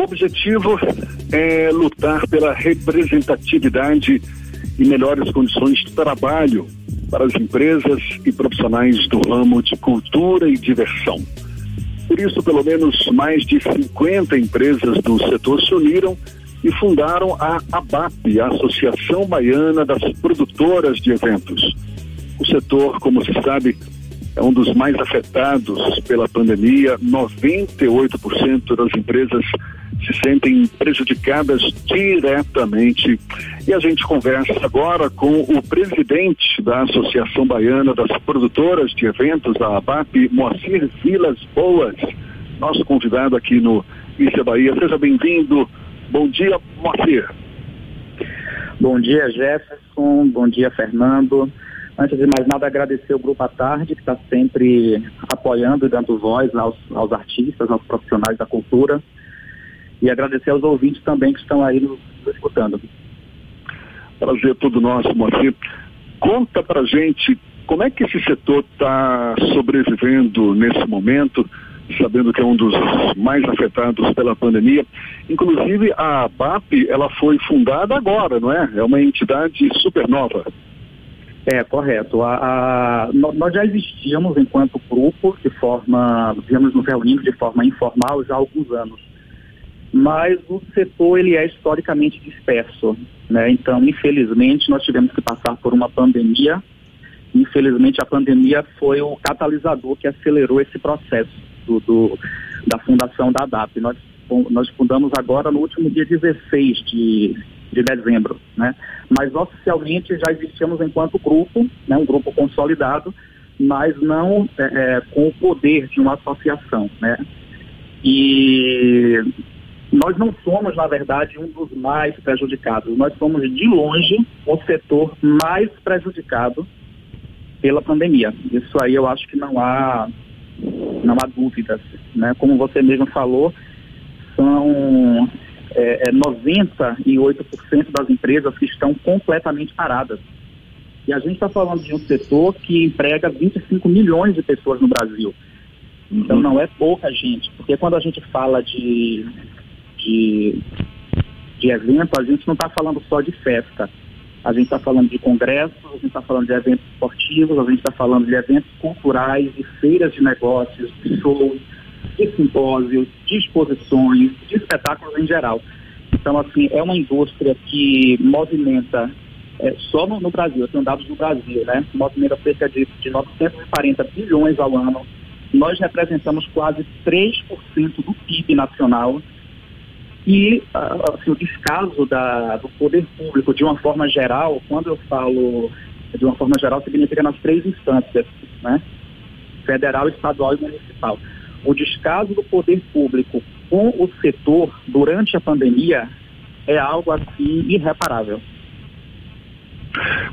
O objetivo é lutar pela representatividade e melhores condições de trabalho para as empresas e profissionais do ramo de cultura e diversão. Por isso, pelo menos mais de 50 empresas do setor se uniram e fundaram a ABAP, a Associação Baiana das Produtoras de Eventos. O setor, como se sabe, é um dos mais afetados pela pandemia. 98% das empresas se sentem prejudicadas diretamente. E a gente conversa agora com o presidente da Associação Baiana das Produtoras de Eventos, a ABAP, Moacir Vilas Boas, nosso convidado aqui no Isa Bahia. Seja bem-vindo. Bom dia, Moacir. Bom dia, Jefferson. Bom dia, Fernando. Antes de mais nada, agradecer o Grupo à Tarde, que está sempre apoiando e dando voz aos, aos artistas, aos profissionais da cultura. E agradecer aos ouvintes também que estão aí nos, nos escutando. Prazer todo nosso, Moacir. Conta pra gente como é que esse setor está sobrevivendo nesse momento, sabendo que é um dos mais afetados pela pandemia. Inclusive, a BAP, ela foi fundada agora, não é? É uma entidade super nova. É, correto. A, a, nós já existíamos enquanto grupo de forma, viemos nos reunindo de forma informal já há alguns anos. Mas o setor ele é historicamente disperso. Né? Então, infelizmente, nós tivemos que passar por uma pandemia. Infelizmente, a pandemia foi o catalisador que acelerou esse processo do, do da fundação da ADAP. Nós, nós fundamos agora no último dia 16 de de dezembro, né? Mas oficialmente já existíamos enquanto grupo, né? Um grupo consolidado, mas não é, é, com o poder de uma associação, né? E nós não somos, na verdade, um dos mais prejudicados. Nós somos, de longe, o setor mais prejudicado pela pandemia. Isso aí eu acho que não há, não há dúvidas. Né? Como você mesmo falou, são é, é 98% das empresas que estão completamente paradas. E a gente está falando de um setor que emprega 25 milhões de pessoas no Brasil. Então uhum. não é pouca gente, porque quando a gente fala de, de, de evento, a gente não está falando só de festa. A gente está falando de congressos, a gente está falando de eventos esportivos, a gente está falando de eventos culturais, de feiras de negócios, de shows, de simpósios, de exposições, de espetáculos em geral. Então, assim, é uma indústria que movimenta, é, só no, no Brasil, são dados do Brasil, né? Movimenta cerca de, de 940 bilhões ao ano. Nós representamos quase 3% do PIB nacional. E assim, o descaso da, do poder público, de uma forma geral, quando eu falo de uma forma geral, significa nas três instâncias, né? Federal, estadual e municipal o descaso do poder público com o setor durante a pandemia é algo assim irreparável.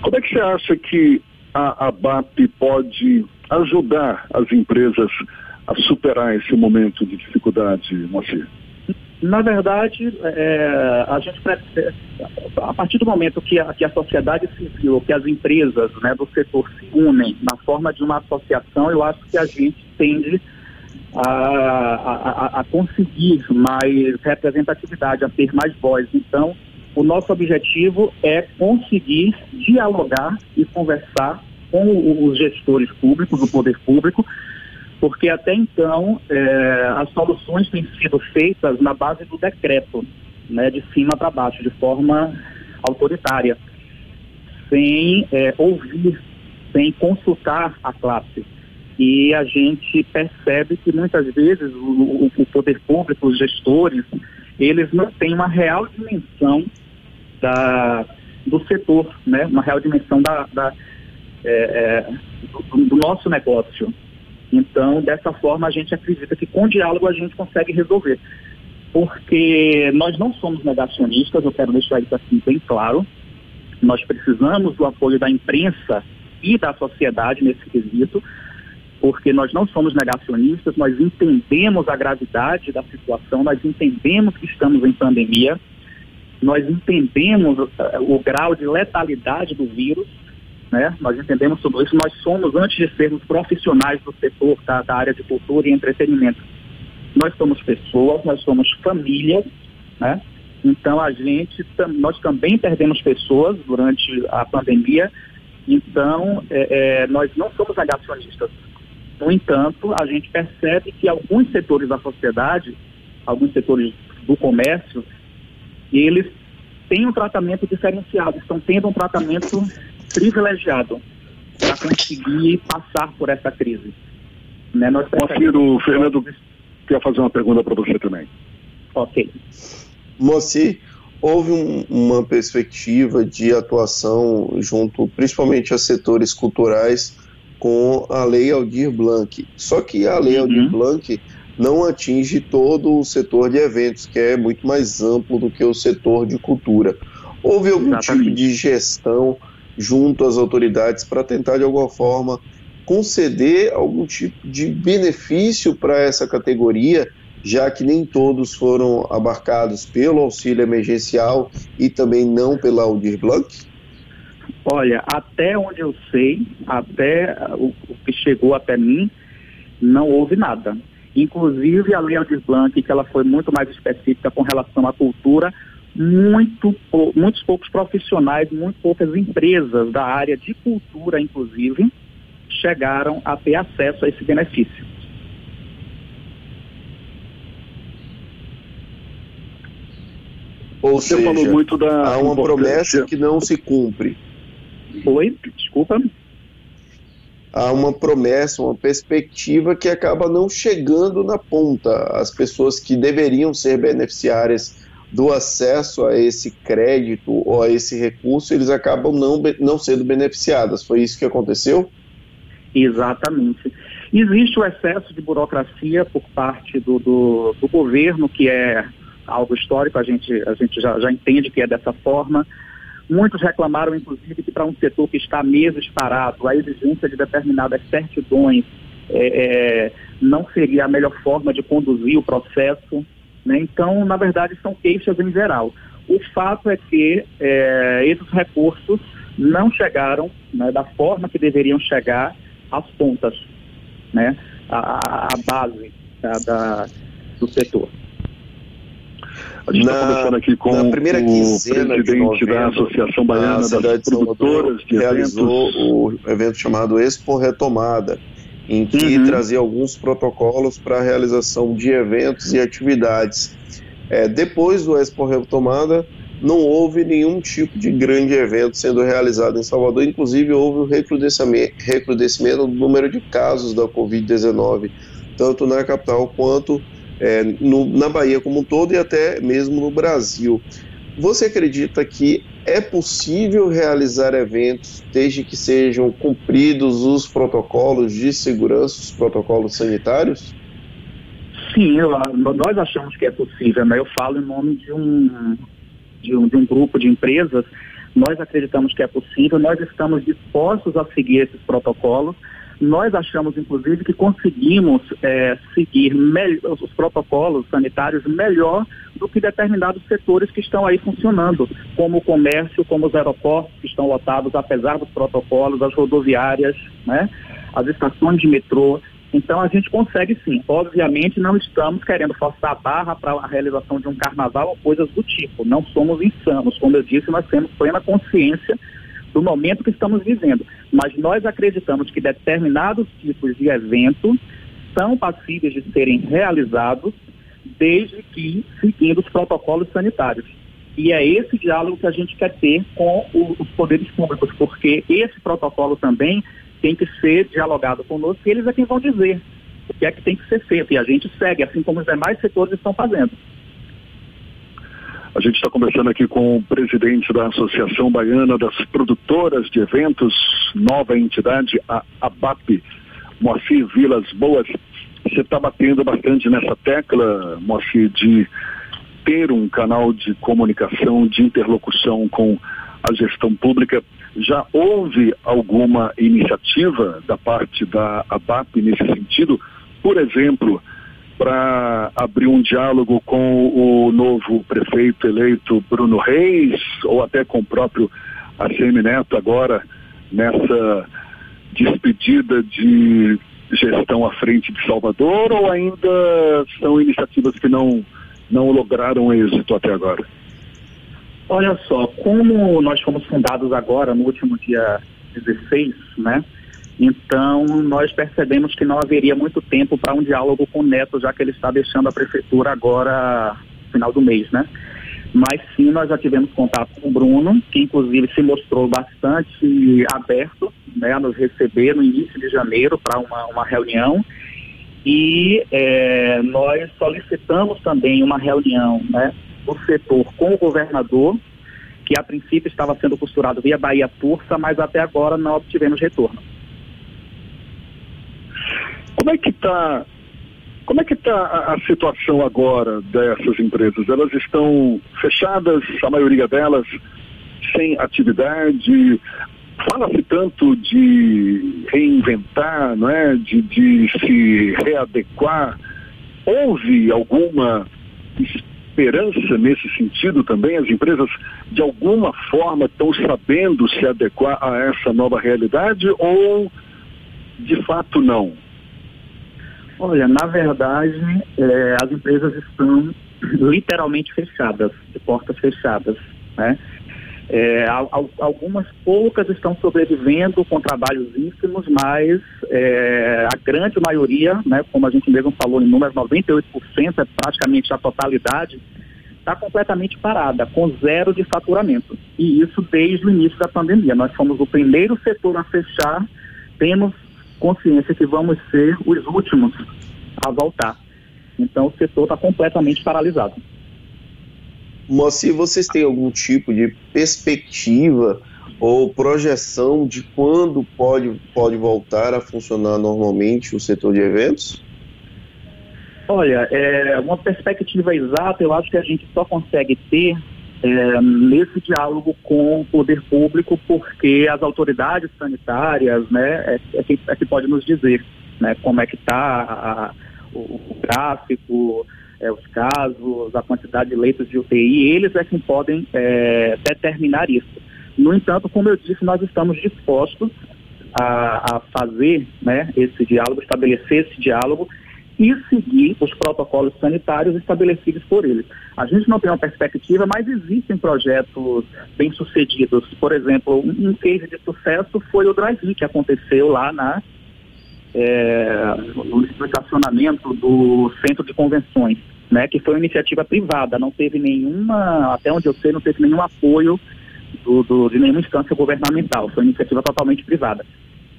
Como é que você acha que a ABAP pode ajudar as empresas a superar esse momento de dificuldade, Moacir? Na verdade, é, a gente a partir do momento que a, que a sociedade civil, que as empresas né, do setor se unem na forma de uma associação, eu acho que a gente tende a, a, a conseguir mais representatividade, a ter mais voz. Então, o nosso objetivo é conseguir dialogar e conversar com os gestores públicos, o poder público, porque até então é, as soluções têm sido feitas na base do decreto, né, de cima para baixo, de forma autoritária, sem é, ouvir, sem consultar a classe. E a gente percebe que muitas vezes o, o poder público, os gestores, eles não têm uma real dimensão da, do setor, né? uma real dimensão da, da é, é, do, do, nosso negócio. Então, dessa forma, a gente acredita que com diálogo a gente consegue resolver. Porque nós não somos negacionistas, eu quero deixar isso aqui bem claro. Nós precisamos do apoio da imprensa e da sociedade nesse quesito, porque nós não somos negacionistas, nós entendemos a gravidade da situação, nós entendemos que estamos em pandemia, nós entendemos uh, o grau de letalidade do vírus, né? Nós entendemos tudo isso. Nós somos, antes de sermos profissionais do setor da, da área de cultura e entretenimento, nós somos pessoas, nós somos famílias, né? Então a gente, nós também perdemos pessoas durante a pandemia, então é, é, nós não somos negacionistas. No entanto, a gente percebe que alguns setores da sociedade, alguns setores do comércio, eles têm um tratamento diferenciado, estão tendo um tratamento privilegiado para conseguir passar por essa crise. Né? Nós o Fernando quer fazer uma pergunta para você também. Ok. Moacir, houve um, uma perspectiva de atuação junto, principalmente a setores culturais, com a Lei Aldir Blanc. Só que a Lei uhum. Aldir Blanc não atinge todo o setor de eventos, que é muito mais amplo do que o setor de cultura. Houve algum Exatamente. tipo de gestão junto às autoridades para tentar, de alguma forma, conceder algum tipo de benefício para essa categoria, já que nem todos foram abarcados pelo auxílio emergencial e também não pela Aldir Blanc? Olha, até onde eu sei, até o, que chegou até mim, não houve nada. Inclusive a Lei Aldir Blanc, que ela foi muito mais específica com relação à cultura, muito, muitos poucos profissionais, muito poucas empresas da área de cultura, inclusive, chegaram a ter acesso a esse benefício. Ou Você seja, falou muito da há uma promessa que não se cumpre. Oi, desculpa há uma promessa, uma perspectiva que acaba não chegando na ponta. As pessoas que deveriam ser beneficiárias do acesso a esse crédito ou a esse recurso, eles acabam não, não sendo beneficiadas. Foi isso que aconteceu? Exatamente. Existe o excesso de burocracia por parte do, do, do governo, que é algo histórico, a gente, a gente já, já entende que é dessa forma. Muitos reclamaram, inclusive, que para um setor que está meses parado, a exigência de determinadas certidões é, é, não seria a melhor forma de conduzir o processo. Né? Então, na verdade, são queixas em geral. O fato é que é, esses recursos não chegaram né, da forma que deveriam chegar às pontas, né, a, a base da, da, do setor. A gente está conversando aqui com o presidente da Associação Baiana das Produtoras de realizou o evento chamado Expo Retomada, em que uhum. trazia alguns protocolos para a realização de eventos e atividades. É, depois do Expo Retomada, não houve nenhum tipo de grande evento sendo realizado em Salvador, inclusive houve o recrudescimento, recrudescimento do número de casos da Covid-19, tanto na capital quanto é, no, na Bahia como um todo e até mesmo no Brasil. Você acredita que é possível realizar eventos desde que sejam cumpridos os protocolos de segurança, os protocolos sanitários? Sim, eu, nós achamos que é possível, né? Eu falo em nome de um, de um, de um grupo de empresas. Nós acreditamos que é possível, nós estamos dispostos a seguir esses protocolos nós achamos, inclusive, que conseguimos é, seguir os protocolos sanitários melhor do que determinados setores que estão aí funcionando, como o comércio, como os aeroportos que estão lotados, apesar dos protocolos, as rodoviárias, né, as estações de metrô. Então a gente consegue sim. Obviamente não estamos querendo forçar a barra para a realização de um carnaval ou coisas do tipo. Não somos insanos. Como eu disse, nós temos plena consciência do momento que estamos vivendo. Mas nós acreditamos que determinados tipos de eventos são passíveis de serem realizados desde que seguindo os protocolos sanitários. E é esse diálogo que a gente quer ter com os poderes públicos, porque esse protocolo também tem que ser dialogado conosco e eles é quem vão dizer o que é que tem que ser feito. E a gente segue, assim como os demais setores estão fazendo. A gente está conversando aqui com o presidente da Associação Baiana das Produtoras de Eventos, nova entidade, a ABAP, Moacir Vilas Boas. Você está batendo bastante nessa tecla, Moacir, de ter um canal de comunicação, de interlocução com a gestão pública. Já houve alguma iniciativa da parte da ABAP nesse sentido? Por exemplo, abrir um diálogo com o novo prefeito eleito Bruno Reis, ou até com o próprio ACM Neto agora, nessa despedida de gestão à frente de Salvador ou ainda são iniciativas que não, não lograram êxito até agora? Olha só, como nós fomos fundados agora, no último dia 16, né? Então, nós percebemos que não haveria muito tempo para um diálogo com o Neto, já que ele está deixando a prefeitura agora, final do mês, né? Mas sim, nós já tivemos contato com o Bruno, que inclusive se mostrou bastante aberto né, a nos receber no início de janeiro para uma, uma reunião. E é, nós solicitamos também uma reunião né, do setor com o governador, que a princípio estava sendo costurado via Bahia Turça, mas até agora não obtivemos retorno. Como é que está como é que está a, a, situação agora dessas empresas? Elas estão fechadas, a maioria delas sem atividade. Fala-se tanto de reinventar, não é? de, de se readequar. Houve alguma esperança nesse sentido também? As empresas, de alguma forma, estão sabendo se adequar a essa nova realidade ou, de fato, não? Olha, na verdade, é, as empresas estão literalmente fechadas, de portas fechadas, né? É, algumas poucas estão sobrevivendo com trabalhos ínfimos, mas é, a grande maioria, né, como a gente mesmo falou em números, 98%, é praticamente a totalidade, está completamente parada, com zero de faturamento. E isso desde o início da pandemia. Nós fomos o primeiro setor a fechar, temos consciência que vamos ser os últimos a voltar. Então o setor está completamente paralisado. Moacir, vocês têm algum tipo de perspectiva ou projeção de quando pode, pode voltar a funcionar normalmente o setor de eventos? Olha, é, uma perspectiva exata eu acho que a gente só consegue ter é, nesse diálogo com o poder público, porque as autoridades sanitárias, né, é, é, que, é que pode nos dizer, né, como é que está o, o, gráfico, é, os casos, a quantidade de leitos de UTI, eles é quem podem é, determinar isso. No entanto, como eu disse, nós estamos dispostos a, a fazer né, esse diálogo, estabelecer esse diálogo e seguir os protocolos sanitários estabelecidos por eles. A gente não tem uma perspectiva, mas existem projetos bem-sucedidos. Por exemplo, um, case de sucesso foi o drive que aconteceu lá na, é, no estacionamento do centro de convenções, né, que foi uma iniciativa privada, não teve nenhuma, até onde eu sei, não teve nenhum apoio do, do, de nenhuma instância governamental, foi uma iniciativa totalmente privada.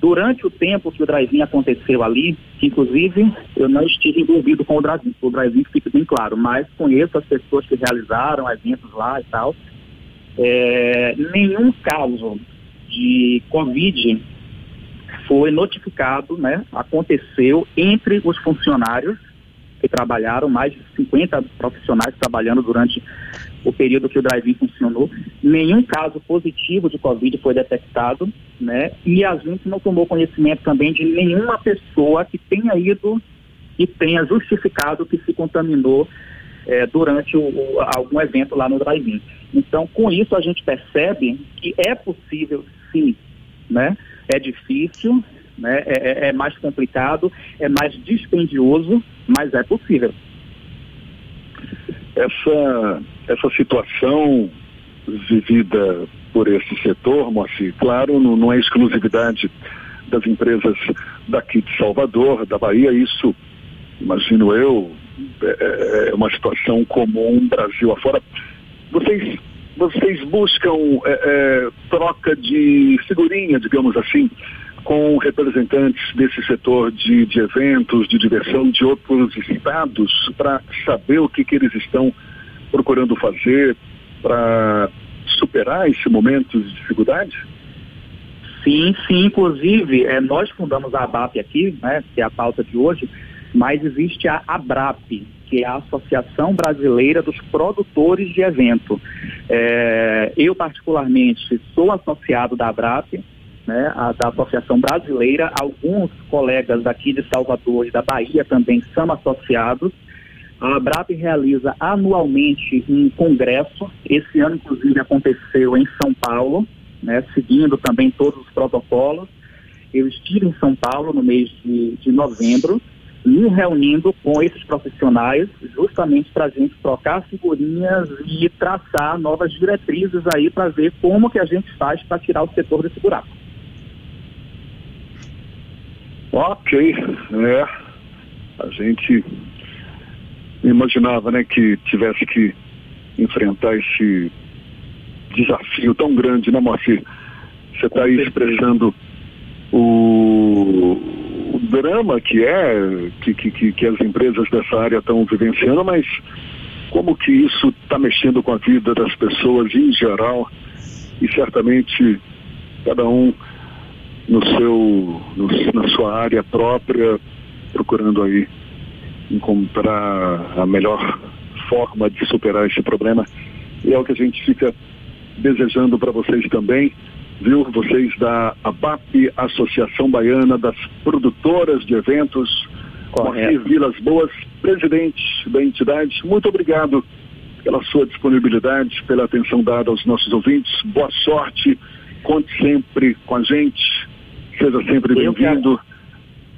Durante o tempo que o drive aconteceu ali, inclusive eu não estive envolvido com o drive o drive fica bem claro, mas conheço as pessoas que realizaram eventos lá e tal. É, nenhum caso de Covid foi notificado, né? Aconteceu entre os funcionários que trabalharam, mais de 50 profissionais trabalhando durante o período que o drive funcionou. Nenhum caso positivo de Covid foi detectado, né? E a gente não tomou conhecimento também de nenhuma pessoa que tenha ido e tenha justificado que se contaminou é, durante o, o, algum evento lá no drive-in. Então, com isso, a gente percebe que é possível, sim, né? É difícil, né? É, é, é mais complicado, é mais dispendioso, mas é possível. Essa, essa situação vivida por esse setor, Moacir, claro, não, não é exclusividade das empresas daqui de Salvador, da Bahia, isso, imagino eu, é, é uma situação comum Brasil afora. Vocês, vocês buscam é, é, troca de figurinha, digamos assim, com representantes desse setor de, de eventos, de diversão de outros estados, para saber o que, que eles estão procurando fazer para superar esse momento de dificuldade? Sim, sim. Inclusive, é, nós fundamos a ABAP aqui, né, que é a pauta de hoje, mas existe a ABRAP, que é a Associação Brasileira dos Produtores de Evento. É, eu, particularmente, sou associado da ABRAP, né, a, da Associação Brasileira. Alguns colegas daqui de Salvador e da Bahia também são associados. A ABRAP realiza anualmente um congresso. Esse ano, inclusive, aconteceu em São Paulo, né, seguindo também todos os protocolos. eu estive em São Paulo no mês de, de novembro, me reunindo com esses profissionais, justamente para a gente trocar figurinhas e traçar novas diretrizes aí para ver como que a gente faz para tirar o setor desse buraco. Ok, é. A gente imaginava, né, que tivesse que enfrentar esse desafio tão grande, né, Moacir? Você está aí expressando o, o, drama que é, que, que, que as empresas dessa área estão vivenciando, mas como que isso está mexendo com a vida das pessoas em geral e certamente cada um no seu, no, na sua área própria, procurando aí encontrar a melhor forma de superar esse problema. E é o que a gente fica desejando para vocês também, viu? Vocês da ABAP, Associação Baiana das Produtoras de Eventos, Moacir Vilas Boas, presidente da entidade, muito obrigado pela sua disponibilidade, pela atenção dada aos nossos ouvintes. Boa sorte, conte sempre com a gente, seja sempre bem-vindo.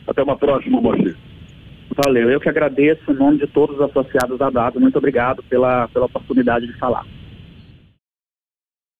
Até uma próxima, Moacir. Valeu, eu que agradeço em nome de todos os associados da DADA. Muito obrigado pela, pela oportunidade de falar.